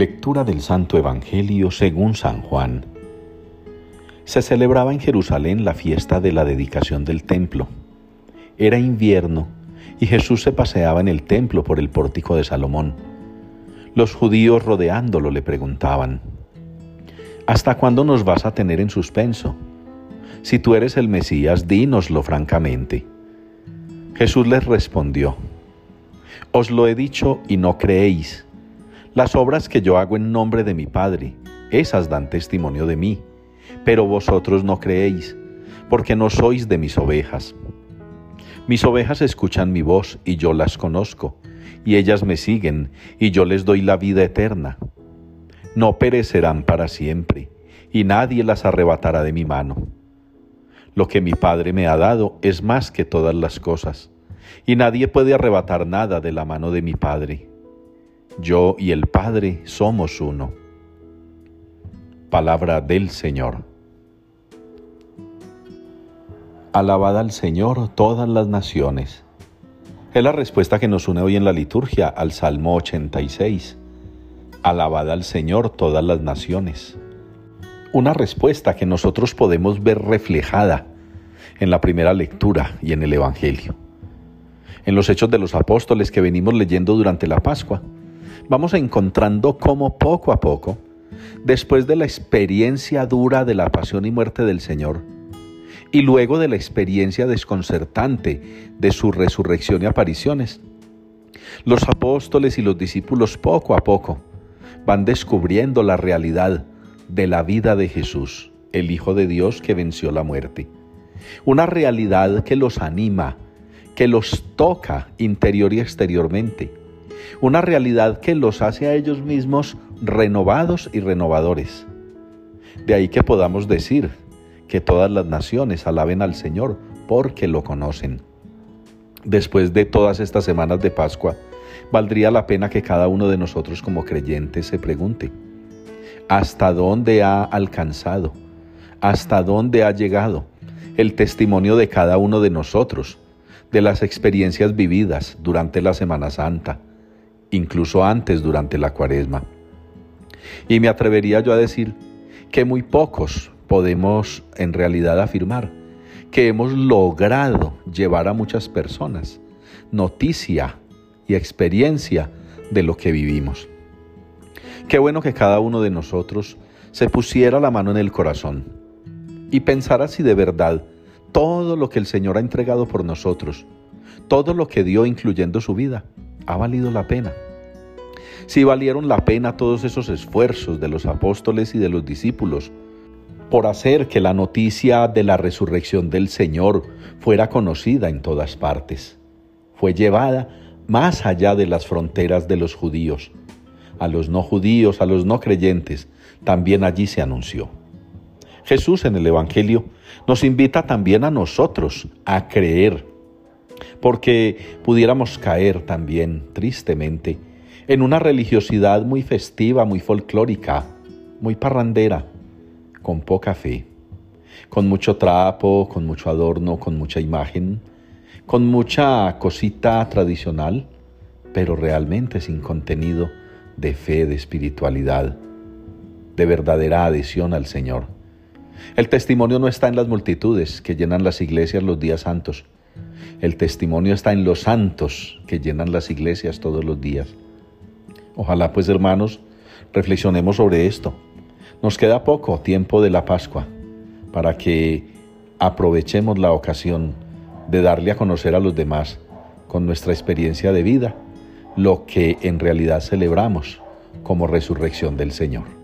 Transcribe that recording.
Lectura del Santo Evangelio según San Juan. Se celebraba en Jerusalén la fiesta de la dedicación del templo. Era invierno y Jesús se paseaba en el templo por el pórtico de Salomón. Los judíos rodeándolo le preguntaban, ¿Hasta cuándo nos vas a tener en suspenso? Si tú eres el Mesías, dínoslo francamente. Jesús les respondió, Os lo he dicho y no creéis. Las obras que yo hago en nombre de mi Padre, esas dan testimonio de mí, pero vosotros no creéis, porque no sois de mis ovejas. Mis ovejas escuchan mi voz y yo las conozco, y ellas me siguen, y yo les doy la vida eterna. No perecerán para siempre, y nadie las arrebatará de mi mano. Lo que mi Padre me ha dado es más que todas las cosas, y nadie puede arrebatar nada de la mano de mi Padre. Yo y el Padre somos uno. Palabra del Señor. Alabada al Señor todas las naciones. Es la respuesta que nos une hoy en la liturgia al Salmo 86. Alabada al Señor todas las naciones. Una respuesta que nosotros podemos ver reflejada en la primera lectura y en el Evangelio. En los hechos de los apóstoles que venimos leyendo durante la Pascua, vamos encontrando cómo poco a poco, después de la experiencia dura de la pasión y muerte del Señor, y luego de la experiencia desconcertante de su resurrección y apariciones, los apóstoles y los discípulos poco a poco van descubriendo la realidad de la vida de Jesús, el Hijo de Dios que venció la muerte. Una realidad que los anima, que los toca interior y exteriormente una realidad que los hace a ellos mismos renovados y renovadores. De ahí que podamos decir que todas las naciones alaben al Señor porque lo conocen. Después de todas estas semanas de Pascua, valdría la pena que cada uno de nosotros como creyentes se pregunte, ¿hasta dónde ha alcanzado? ¿Hasta dónde ha llegado el testimonio de cada uno de nosotros, de las experiencias vividas durante la Semana Santa? Incluso antes durante la cuaresma. Y me atrevería yo a decir que muy pocos podemos en realidad afirmar que hemos logrado llevar a muchas personas noticia y experiencia de lo que vivimos. Qué bueno que cada uno de nosotros se pusiera la mano en el corazón y pensara si de verdad todo lo que el Señor ha entregado por nosotros, todo lo que dio incluyendo su vida, ha valido la pena. Si valieron la pena todos esos esfuerzos de los apóstoles y de los discípulos por hacer que la noticia de la resurrección del Señor fuera conocida en todas partes. Fue llevada más allá de las fronteras de los judíos. A los no judíos, a los no creyentes, también allí se anunció. Jesús en el Evangelio nos invita también a nosotros a creer porque pudiéramos caer también tristemente en una religiosidad muy festiva, muy folclórica, muy parrandera, con poca fe, con mucho trapo, con mucho adorno, con mucha imagen, con mucha cosita tradicional, pero realmente sin contenido de fe, de espiritualidad, de verdadera adhesión al Señor. El testimonio no está en las multitudes que llenan las iglesias los días santos, el testimonio está en los santos que llenan las iglesias todos los días. Ojalá pues hermanos, reflexionemos sobre esto. Nos queda poco tiempo de la Pascua para que aprovechemos la ocasión de darle a conocer a los demás con nuestra experiencia de vida lo que en realidad celebramos como resurrección del Señor.